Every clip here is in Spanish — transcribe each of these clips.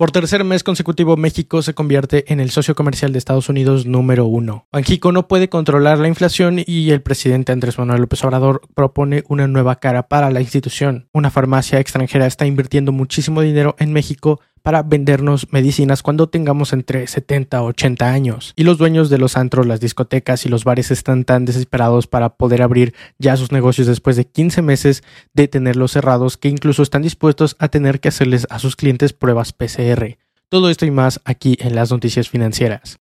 Por tercer mes consecutivo, México se convierte en el socio comercial de Estados Unidos número uno. Banjico no puede controlar la inflación y el presidente Andrés Manuel López Obrador propone una nueva cara para la institución. Una farmacia extranjera está invirtiendo muchísimo dinero en México para vendernos medicinas cuando tengamos entre 70 o 80 años. Y los dueños de los antros, las discotecas y los bares están tan desesperados para poder abrir ya sus negocios después de 15 meses de tenerlos cerrados que incluso están dispuestos a tener que hacerles a sus clientes pruebas PCR. Todo esto y más aquí en las noticias financieras.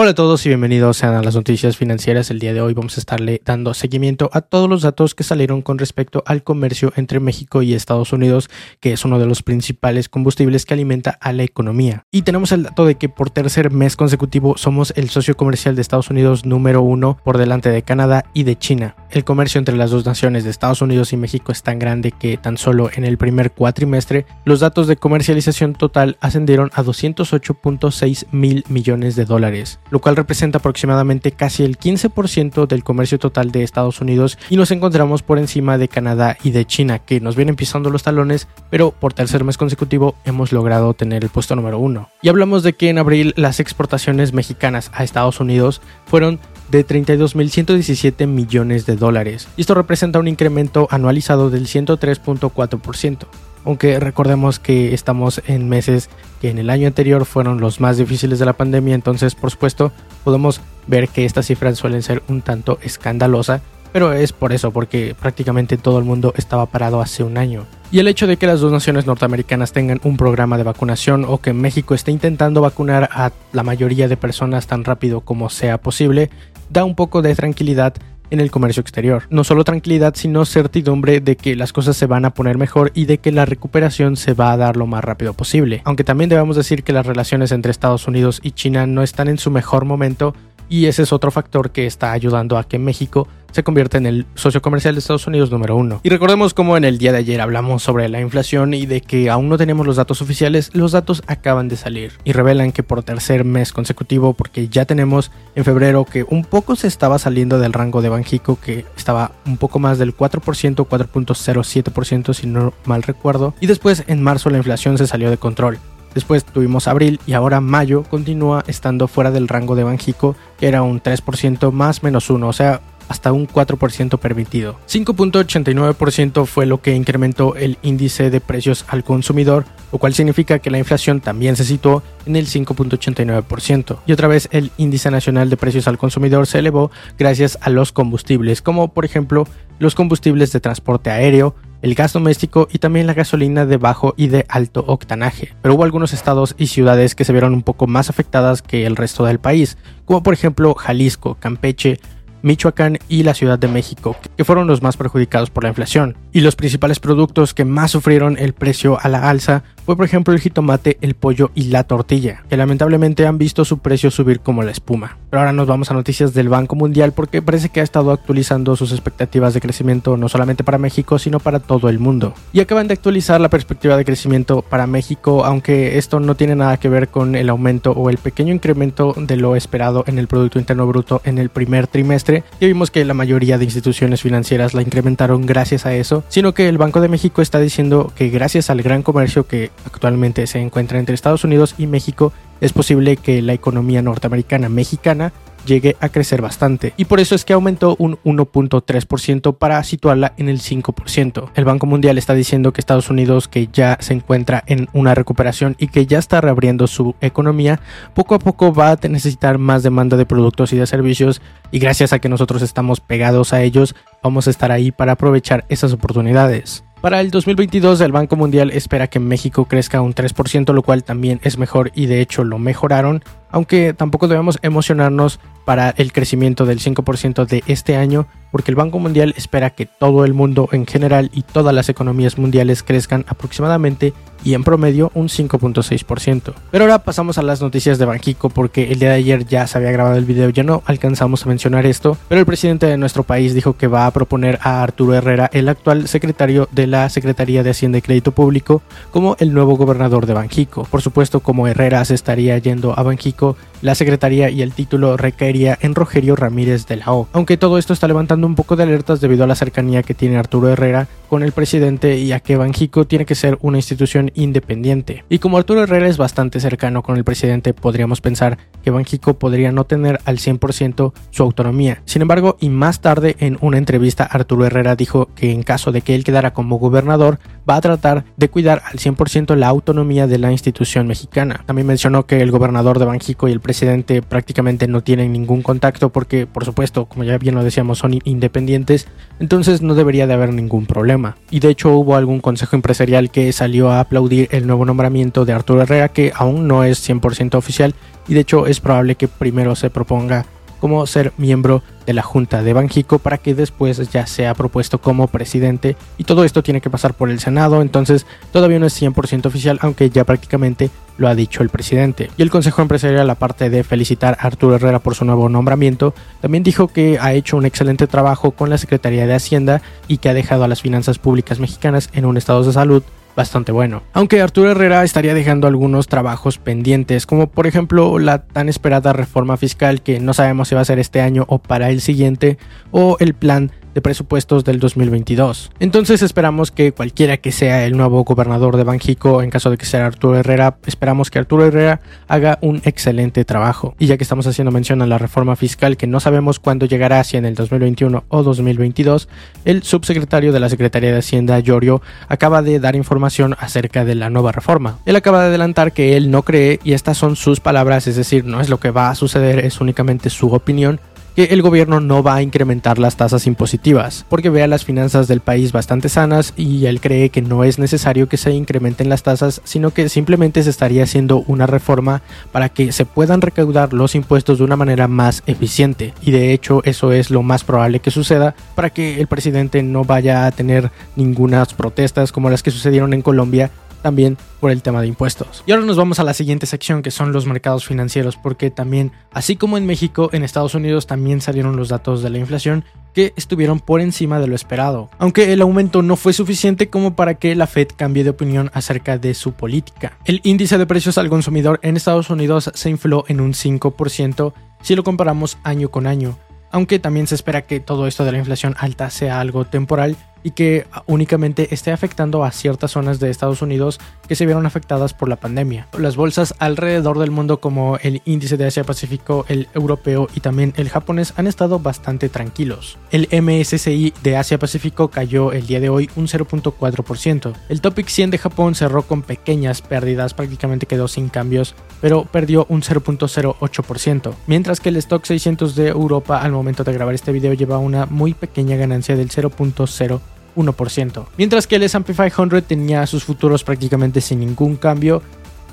Hola a todos y bienvenidos a las noticias financieras. El día de hoy vamos a estarle dando seguimiento a todos los datos que salieron con respecto al comercio entre México y Estados Unidos, que es uno de los principales combustibles que alimenta a la economía. Y tenemos el dato de que por tercer mes consecutivo somos el socio comercial de Estados Unidos número uno por delante de Canadá y de China. El comercio entre las dos naciones de Estados Unidos y México es tan grande que tan solo en el primer cuatrimestre los datos de comercialización total ascendieron a 208.6 mil millones de dólares lo cual representa aproximadamente casi el 15% del comercio total de Estados Unidos y nos encontramos por encima de Canadá y de China, que nos vienen pisando los talones, pero por tercer mes consecutivo hemos logrado tener el puesto número uno. Y hablamos de que en abril las exportaciones mexicanas a Estados Unidos fueron de 32.117 millones de dólares. Y esto representa un incremento anualizado del 103.4% aunque recordemos que estamos en meses que en el año anterior fueron los más difíciles de la pandemia, entonces por supuesto podemos ver que estas cifras suelen ser un tanto escandalosas, pero es por eso, porque prácticamente todo el mundo estaba parado hace un año. Y el hecho de que las dos naciones norteamericanas tengan un programa de vacunación o que México esté intentando vacunar a la mayoría de personas tan rápido como sea posible, da un poco de tranquilidad en el comercio exterior. No solo tranquilidad, sino certidumbre de que las cosas se van a poner mejor y de que la recuperación se va a dar lo más rápido posible. Aunque también debemos decir que las relaciones entre Estados Unidos y China no están en su mejor momento y ese es otro factor que está ayudando a que México se convierte en el socio comercial de Estados Unidos número uno. Y recordemos como en el día de ayer hablamos sobre la inflación y de que aún no tenemos los datos oficiales, los datos acaban de salir y revelan que por tercer mes consecutivo, porque ya tenemos en febrero que un poco se estaba saliendo del rango de Banjico, que estaba un poco más del 4%, 4.07% si no mal recuerdo, y después en marzo la inflación se salió de control. Después tuvimos abril y ahora mayo continúa estando fuera del rango de Banjico, que era un 3% más menos 1, o sea, hasta un 4% permitido. 5.89% fue lo que incrementó el índice de precios al consumidor, lo cual significa que la inflación también se situó en el 5.89%. Y otra vez el índice nacional de precios al consumidor se elevó gracias a los combustibles, como por ejemplo los combustibles de transporte aéreo, el gas doméstico y también la gasolina de bajo y de alto octanaje. Pero hubo algunos estados y ciudades que se vieron un poco más afectadas que el resto del país, como por ejemplo Jalisco, Campeche, Michoacán y la Ciudad de México, que fueron los más perjudicados por la inflación. Y los principales productos que más sufrieron el precio a la alza fue por ejemplo el jitomate, el pollo y la tortilla, que lamentablemente han visto su precio subir como la espuma. Pero ahora nos vamos a noticias del Banco Mundial porque parece que ha estado actualizando sus expectativas de crecimiento no solamente para México, sino para todo el mundo. Y acaban de actualizar la perspectiva de crecimiento para México, aunque esto no tiene nada que ver con el aumento o el pequeño incremento de lo esperado en el Producto Interno Bruto en el primer trimestre. Y vimos que la mayoría de instituciones financieras la incrementaron gracias a eso, sino que el Banco de México está diciendo que gracias al gran comercio que actualmente se encuentra entre Estados Unidos y México, es posible que la economía norteamericana mexicana llegue a crecer bastante. Y por eso es que aumentó un 1.3% para situarla en el 5%. El Banco Mundial está diciendo que Estados Unidos, que ya se encuentra en una recuperación y que ya está reabriendo su economía, poco a poco va a necesitar más demanda de productos y de servicios y gracias a que nosotros estamos pegados a ellos, vamos a estar ahí para aprovechar esas oportunidades. Para el 2022 el Banco Mundial espera que México crezca un 3%, lo cual también es mejor y de hecho lo mejoraron, aunque tampoco debemos emocionarnos para el crecimiento del 5% de este año, porque el Banco Mundial espera que todo el mundo en general y todas las economías mundiales crezcan aproximadamente y en promedio un 5.6%. Pero ahora pasamos a las noticias de Banjico porque el día de ayer ya se había grabado el video, ya no alcanzamos a mencionar esto, pero el presidente de nuestro país dijo que va a proponer a Arturo Herrera, el actual secretario de la Secretaría de Hacienda y Crédito Público, como el nuevo gobernador de Banjico. Por supuesto, como Herrera se estaría yendo a Banjico, la secretaría y el título en Rogerio Ramírez de la O. Aunque todo esto está levantando un poco de alertas debido a la cercanía que tiene Arturo Herrera con el presidente y a que Banjico tiene que ser una institución independiente. Y como Arturo Herrera es bastante cercano con el presidente, podríamos pensar que Banjico podría no tener al 100% su autonomía. Sin embargo, y más tarde en una entrevista, Arturo Herrera dijo que en caso de que él quedara como gobernador, va a tratar de cuidar al 100% la autonomía de la institución mexicana. También mencionó que el gobernador de Banjico y el presidente prácticamente no tienen ningún contacto porque, por supuesto, como ya bien lo decíamos, son independientes, entonces no debería de haber ningún problema. Y de hecho hubo algún consejo empresarial que salió a aplaudir el nuevo nombramiento de Arturo Herrera, que aún no es 100% oficial y de hecho es probable que primero se proponga como ser miembro de la Junta de Banjico para que después ya sea propuesto como presidente y todo esto tiene que pasar por el Senado, entonces todavía no es 100% oficial, aunque ya prácticamente lo ha dicho el presidente. Y el Consejo Empresarial, aparte de felicitar a Arturo Herrera por su nuevo nombramiento, también dijo que ha hecho un excelente trabajo con la Secretaría de Hacienda y que ha dejado a las finanzas públicas mexicanas en un estado de salud bastante bueno. Aunque Arturo Herrera estaría dejando algunos trabajos pendientes, como por ejemplo la tan esperada reforma fiscal que no sabemos si va a ser este año o para el siguiente, o el plan de presupuestos del 2022. Entonces esperamos que cualquiera que sea el nuevo gobernador de Banjico, en caso de que sea Arturo Herrera, esperamos que Arturo Herrera haga un excelente trabajo. Y ya que estamos haciendo mención a la reforma fiscal que no sabemos cuándo llegará, si en el 2021 o 2022, el subsecretario de la Secretaría de Hacienda, Llorio, acaba de dar información acerca de la nueva reforma. Él acaba de adelantar que él no cree, y estas son sus palabras, es decir, no es lo que va a suceder, es únicamente su opinión, que el gobierno no va a incrementar las tasas impositivas, porque ve a las finanzas del país bastante sanas y él cree que no es necesario que se incrementen las tasas, sino que simplemente se estaría haciendo una reforma para que se puedan recaudar los impuestos de una manera más eficiente. Y de hecho eso es lo más probable que suceda para que el presidente no vaya a tener ninguna protestas como las que sucedieron en Colombia también por el tema de impuestos. Y ahora nos vamos a la siguiente sección que son los mercados financieros, porque también, así como en México, en Estados Unidos también salieron los datos de la inflación que estuvieron por encima de lo esperado, aunque el aumento no fue suficiente como para que la Fed cambie de opinión acerca de su política. El índice de precios al consumidor en Estados Unidos se infló en un 5% si lo comparamos año con año, aunque también se espera que todo esto de la inflación alta sea algo temporal y que únicamente esté afectando a ciertas zonas de Estados Unidos que se vieron afectadas por la pandemia. Las bolsas alrededor del mundo como el índice de Asia Pacífico, el europeo y también el japonés han estado bastante tranquilos. El MSCI de Asia Pacífico cayó el día de hoy un 0.4%. El Topic 100 de Japón cerró con pequeñas pérdidas, prácticamente quedó sin cambios, pero perdió un 0.08%, mientras que el Stock 600 de Europa al momento de grabar este video lleva una muy pequeña ganancia del 0.0 1%, mientras que el S&P 500 tenía sus futuros prácticamente sin ningún cambio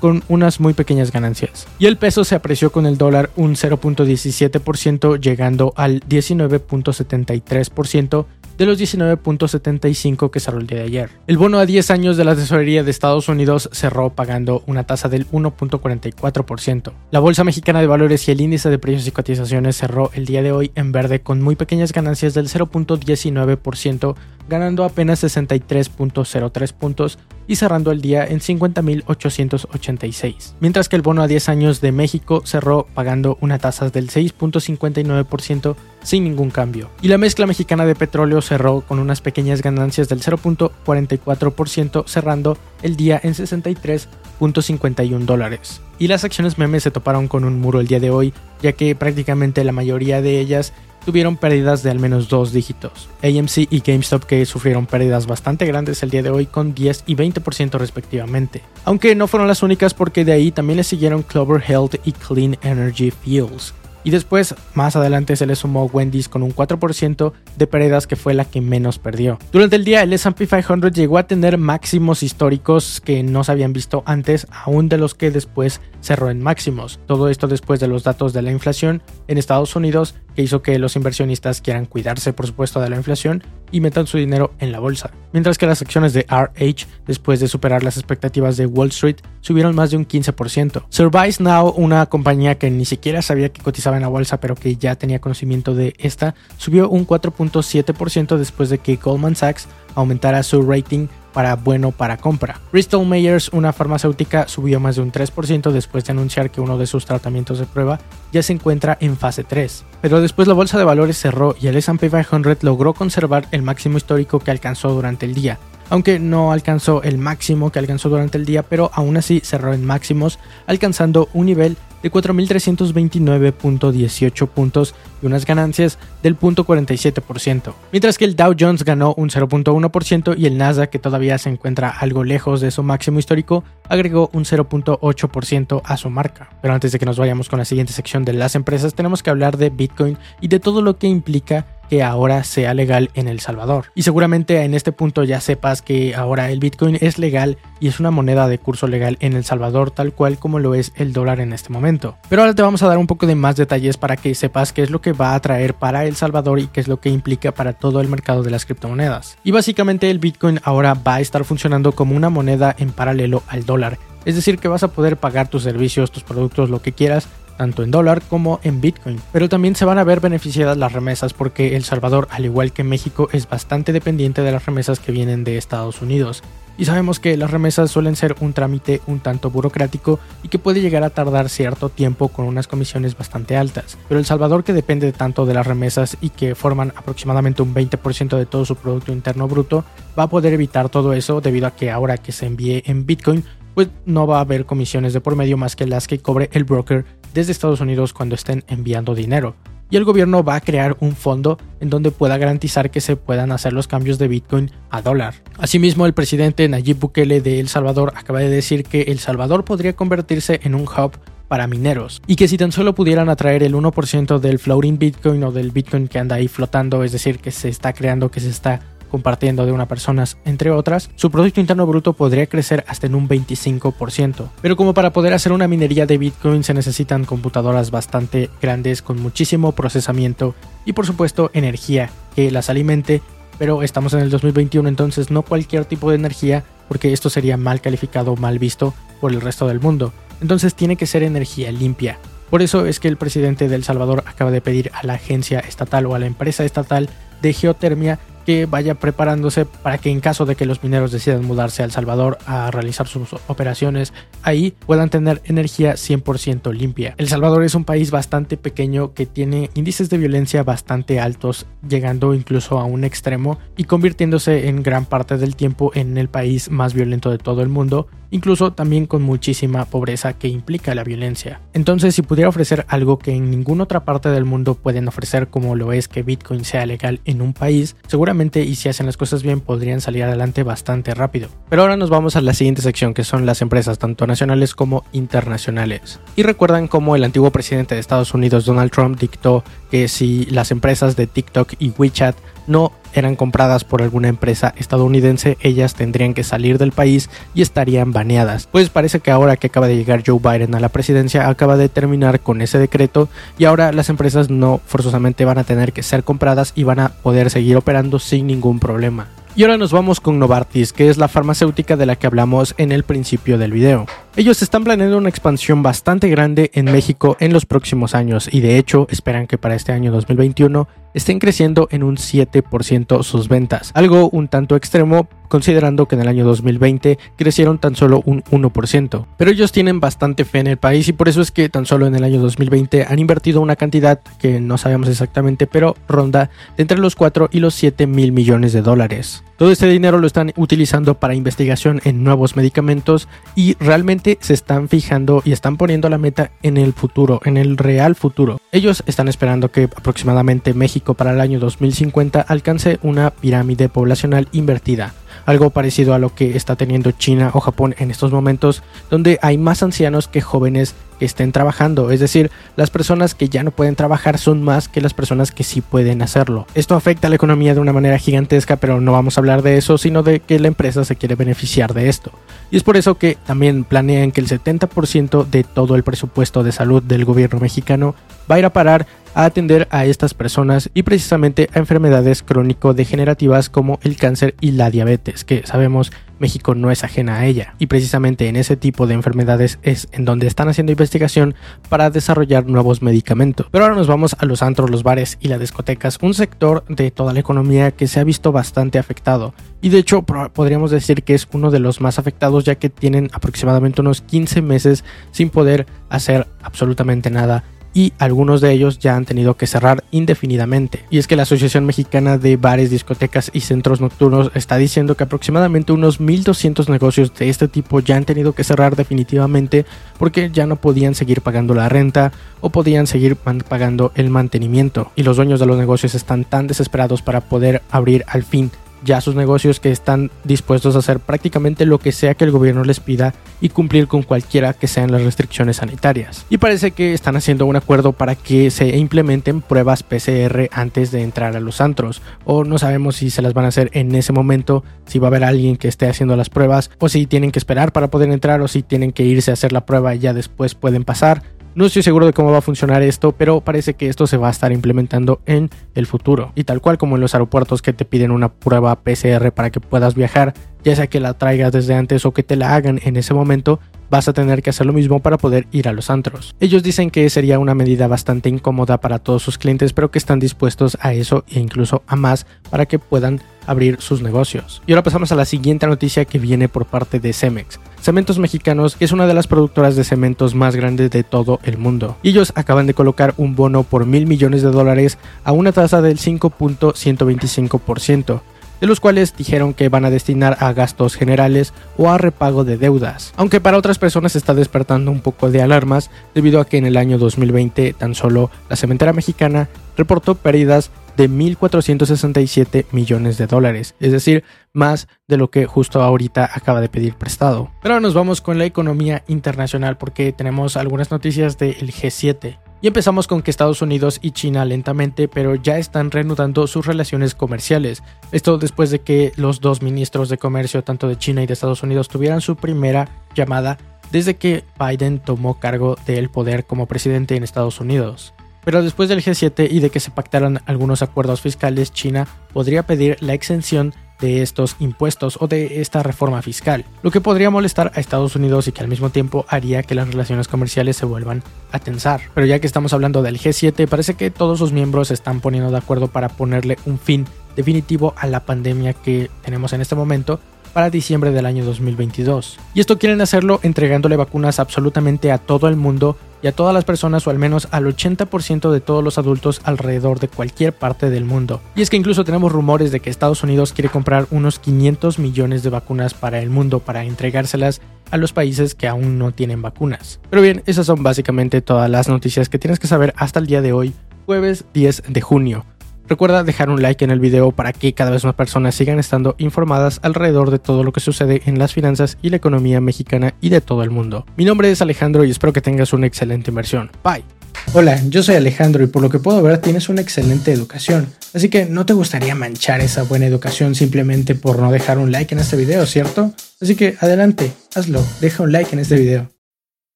con unas muy pequeñas ganancias. Y el peso se apreció con el dólar un 0.17% llegando al 19.73% de los 19.75 que cerró el día de ayer. El bono a 10 años de la tesorería de Estados Unidos cerró pagando una tasa del 1.44%. La Bolsa Mexicana de Valores y el índice de precios y cotizaciones cerró el día de hoy en verde con muy pequeñas ganancias del 0.19%, ganando apenas 63.03 puntos y cerrando el día en 50.886. Mientras que el bono a 10 años de México cerró pagando una tasa del 6.59% sin ningún cambio. Y la mezcla mexicana de petróleo cerró con unas pequeñas ganancias del 0.44% cerrando el día en 63.51 dólares. y las acciones memes se toparon con un muro el día de hoy, ya que prácticamente la mayoría de ellas tuvieron pérdidas de al menos dos dígitos. AMC y GameStop que sufrieron pérdidas bastante grandes el día de hoy con 10 y 20% respectivamente. Aunque no fueron las únicas porque de ahí también le siguieron Clover Health y Clean Energy Fuels. Y después, más adelante, se le sumó Wendy's con un 4% de pérdidas que fue la que menos perdió. Durante el día, el SP 500 llegó a tener máximos históricos que no se habían visto antes, aún de los que después cerró en máximos. Todo esto después de los datos de la inflación en Estados Unidos, que hizo que los inversionistas quieran cuidarse, por supuesto, de la inflación y metan su dinero en la bolsa. Mientras que las acciones de RH, después de superar las expectativas de Wall Street, subieron más de un 15%. Survice Now, una compañía que ni siquiera sabía que cotizaba en la bolsa, pero que ya tenía conocimiento de esta, subió un 4.7% después de que Goldman Sachs aumentara su rating para bueno para compra. Bristol Myers, una farmacéutica, subió más de un 3% después de anunciar que uno de sus tratamientos de prueba ya se encuentra en fase 3. Pero después la bolsa de valores cerró y el S&P 500 logró conservar el máximo histórico que alcanzó durante el día, aunque no alcanzó el máximo que alcanzó durante el día, pero aún así cerró en máximos, alcanzando un nivel de 4.329.18 puntos y unas ganancias del 0.47%, mientras que el Dow Jones ganó un 0.1% y el Nasdaq, que todavía se encuentra algo lejos de su máximo histórico, agregó un 0.8% a su marca. Pero antes de que nos vayamos con la siguiente sección de las empresas, tenemos que hablar de Bitcoin y de todo lo que implica que ahora sea legal en El Salvador. Y seguramente en este punto ya sepas que ahora el Bitcoin es legal y es una moneda de curso legal en El Salvador tal cual como lo es el dólar en este momento. Pero ahora te vamos a dar un poco de más detalles para que sepas qué es lo que va a traer para El Salvador y qué es lo que implica para todo el mercado de las criptomonedas. Y básicamente el Bitcoin ahora va a estar funcionando como una moneda en paralelo al dólar. Es decir, que vas a poder pagar tus servicios, tus productos, lo que quieras tanto en dólar como en Bitcoin. Pero también se van a ver beneficiadas las remesas porque El Salvador, al igual que México, es bastante dependiente de las remesas que vienen de Estados Unidos. Y sabemos que las remesas suelen ser un trámite un tanto burocrático y que puede llegar a tardar cierto tiempo con unas comisiones bastante altas. Pero El Salvador, que depende tanto de las remesas y que forman aproximadamente un 20% de todo su Producto Interno Bruto, va a poder evitar todo eso debido a que ahora que se envíe en Bitcoin, pues no va a haber comisiones de por medio más que las que cobre el broker desde Estados Unidos cuando estén enviando dinero. Y el gobierno va a crear un fondo en donde pueda garantizar que se puedan hacer los cambios de Bitcoin a dólar. Asimismo, el presidente Nayib Bukele de El Salvador acaba de decir que El Salvador podría convertirse en un hub para mineros y que si tan solo pudieran atraer el 1% del floating Bitcoin o del Bitcoin que anda ahí flotando, es decir, que se está creando, que se está compartiendo de una persona, entre otras, su Producto Interno Bruto podría crecer hasta en un 25%. Pero como para poder hacer una minería de Bitcoin se necesitan computadoras bastante grandes con muchísimo procesamiento y por supuesto energía que las alimente, pero estamos en el 2021 entonces no cualquier tipo de energía porque esto sería mal calificado mal visto por el resto del mundo. Entonces tiene que ser energía limpia. Por eso es que el presidente de El Salvador acaba de pedir a la agencia estatal o a la empresa estatal de geotermia que vaya preparándose para que en caso de que los mineros decidan mudarse a El Salvador a realizar sus operaciones ahí puedan tener energía 100% limpia. El Salvador es un país bastante pequeño que tiene índices de violencia bastante altos, llegando incluso a un extremo y convirtiéndose en gran parte del tiempo en el país más violento de todo el mundo, incluso también con muchísima pobreza que implica la violencia. Entonces, si pudiera ofrecer algo que en ninguna otra parte del mundo pueden ofrecer como lo es que Bitcoin sea legal en un país, seguramente y si hacen las cosas bien podrían salir adelante bastante rápido. Pero ahora nos vamos a la siguiente sección que son las empresas tanto nacionales como internacionales. Y recuerdan cómo el antiguo presidente de Estados Unidos Donald Trump dictó que si las empresas de TikTok y WeChat no eran compradas por alguna empresa estadounidense, ellas tendrían que salir del país y estarían baneadas. Pues parece que ahora que acaba de llegar Joe Biden a la presidencia, acaba de terminar con ese decreto y ahora las empresas no forzosamente van a tener que ser compradas y van a poder seguir operando sin ningún problema. Y ahora nos vamos con Novartis, que es la farmacéutica de la que hablamos en el principio del video. Ellos están planeando una expansión bastante grande en México en los próximos años y de hecho esperan que para este año 2021 estén creciendo en un 7% sus ventas, algo un tanto extremo considerando que en el año 2020 crecieron tan solo un 1%. Pero ellos tienen bastante fe en el país y por eso es que tan solo en el año 2020 han invertido una cantidad que no sabemos exactamente, pero ronda de entre los 4 y los 7 mil millones de dólares. Todo este dinero lo están utilizando para investigación en nuevos medicamentos y realmente se están fijando y están poniendo la meta en el futuro, en el real futuro. Ellos están esperando que aproximadamente México para el año 2050 alcance una pirámide poblacional invertida algo parecido a lo que está teniendo China o Japón en estos momentos, donde hay más ancianos que jóvenes que estén trabajando, es decir, las personas que ya no pueden trabajar son más que las personas que sí pueden hacerlo. Esto afecta a la economía de una manera gigantesca, pero no vamos a hablar de eso, sino de que la empresa se quiere beneficiar de esto. Y es por eso que también planean que el 70% de todo el presupuesto de salud del gobierno mexicano va a ir a parar a atender a estas personas y precisamente a enfermedades crónico-degenerativas como el cáncer y la diabetes, que sabemos México no es ajena a ella. Y precisamente en ese tipo de enfermedades es en donde están haciendo investigación para desarrollar nuevos medicamentos. Pero ahora nos vamos a los antros, los bares y las discotecas, un sector de toda la economía que se ha visto bastante afectado. Y de hecho podríamos decir que es uno de los más afectados ya que tienen aproximadamente unos 15 meses sin poder hacer absolutamente nada y algunos de ellos ya han tenido que cerrar indefinidamente. Y es que la Asociación Mexicana de Bares, Discotecas y Centros Nocturnos está diciendo que aproximadamente unos 1.200 negocios de este tipo ya han tenido que cerrar definitivamente porque ya no podían seguir pagando la renta o podían seguir pagando el mantenimiento. Y los dueños de los negocios están tan desesperados para poder abrir al fin ya sus negocios que están dispuestos a hacer prácticamente lo que sea que el gobierno les pida y cumplir con cualquiera que sean las restricciones sanitarias. Y parece que están haciendo un acuerdo para que se implementen pruebas PCR antes de entrar a los antros, o no sabemos si se las van a hacer en ese momento, si va a haber alguien que esté haciendo las pruebas, o si tienen que esperar para poder entrar, o si tienen que irse a hacer la prueba y ya después pueden pasar. No estoy seguro de cómo va a funcionar esto, pero parece que esto se va a estar implementando en el futuro. Y tal cual como en los aeropuertos que te piden una prueba PCR para que puedas viajar, ya sea que la traigas desde antes o que te la hagan en ese momento, vas a tener que hacer lo mismo para poder ir a los antros. Ellos dicen que sería una medida bastante incómoda para todos sus clientes, pero que están dispuestos a eso e incluso a más para que puedan abrir sus negocios. Y ahora pasamos a la siguiente noticia que viene por parte de Cemex. Cementos Mexicanos es una de las productoras de cementos más grandes de todo el mundo. Ellos acaban de colocar un bono por mil millones de dólares a una tasa del 5.125% de los cuales dijeron que van a destinar a gastos generales o a repago de deudas. Aunque para otras personas está despertando un poco de alarmas debido a que en el año 2020 tan solo la cementera mexicana reportó pérdidas de 1.467 millones de dólares, es decir, más de lo que justo ahorita acaba de pedir prestado. Pero nos vamos con la economía internacional porque tenemos algunas noticias del G7. Y empezamos con que Estados Unidos y China lentamente, pero ya están reanudando sus relaciones comerciales. Esto después de que los dos ministros de comercio, tanto de China y de Estados Unidos, tuvieran su primera llamada desde que Biden tomó cargo del poder como presidente en Estados Unidos. Pero después del G7 y de que se pactaran algunos acuerdos fiscales, China podría pedir la exención de estos impuestos o de esta reforma fiscal, lo que podría molestar a Estados Unidos y que al mismo tiempo haría que las relaciones comerciales se vuelvan a tensar. Pero ya que estamos hablando del G7, parece que todos sus miembros se están poniendo de acuerdo para ponerle un fin definitivo a la pandemia que tenemos en este momento para diciembre del año 2022. Y esto quieren hacerlo entregándole vacunas absolutamente a todo el mundo y a todas las personas o al menos al 80% de todos los adultos alrededor de cualquier parte del mundo. Y es que incluso tenemos rumores de que Estados Unidos quiere comprar unos 500 millones de vacunas para el mundo para entregárselas a los países que aún no tienen vacunas. Pero bien, esas son básicamente todas las noticias que tienes que saber hasta el día de hoy, jueves 10 de junio. Recuerda dejar un like en el video para que cada vez más personas sigan estando informadas alrededor de todo lo que sucede en las finanzas y la economía mexicana y de todo el mundo. Mi nombre es Alejandro y espero que tengas una excelente inversión. Bye. Hola, yo soy Alejandro y por lo que puedo ver tienes una excelente educación. Así que no te gustaría manchar esa buena educación simplemente por no dejar un like en este video, ¿cierto? Así que adelante, hazlo, deja un like en este video.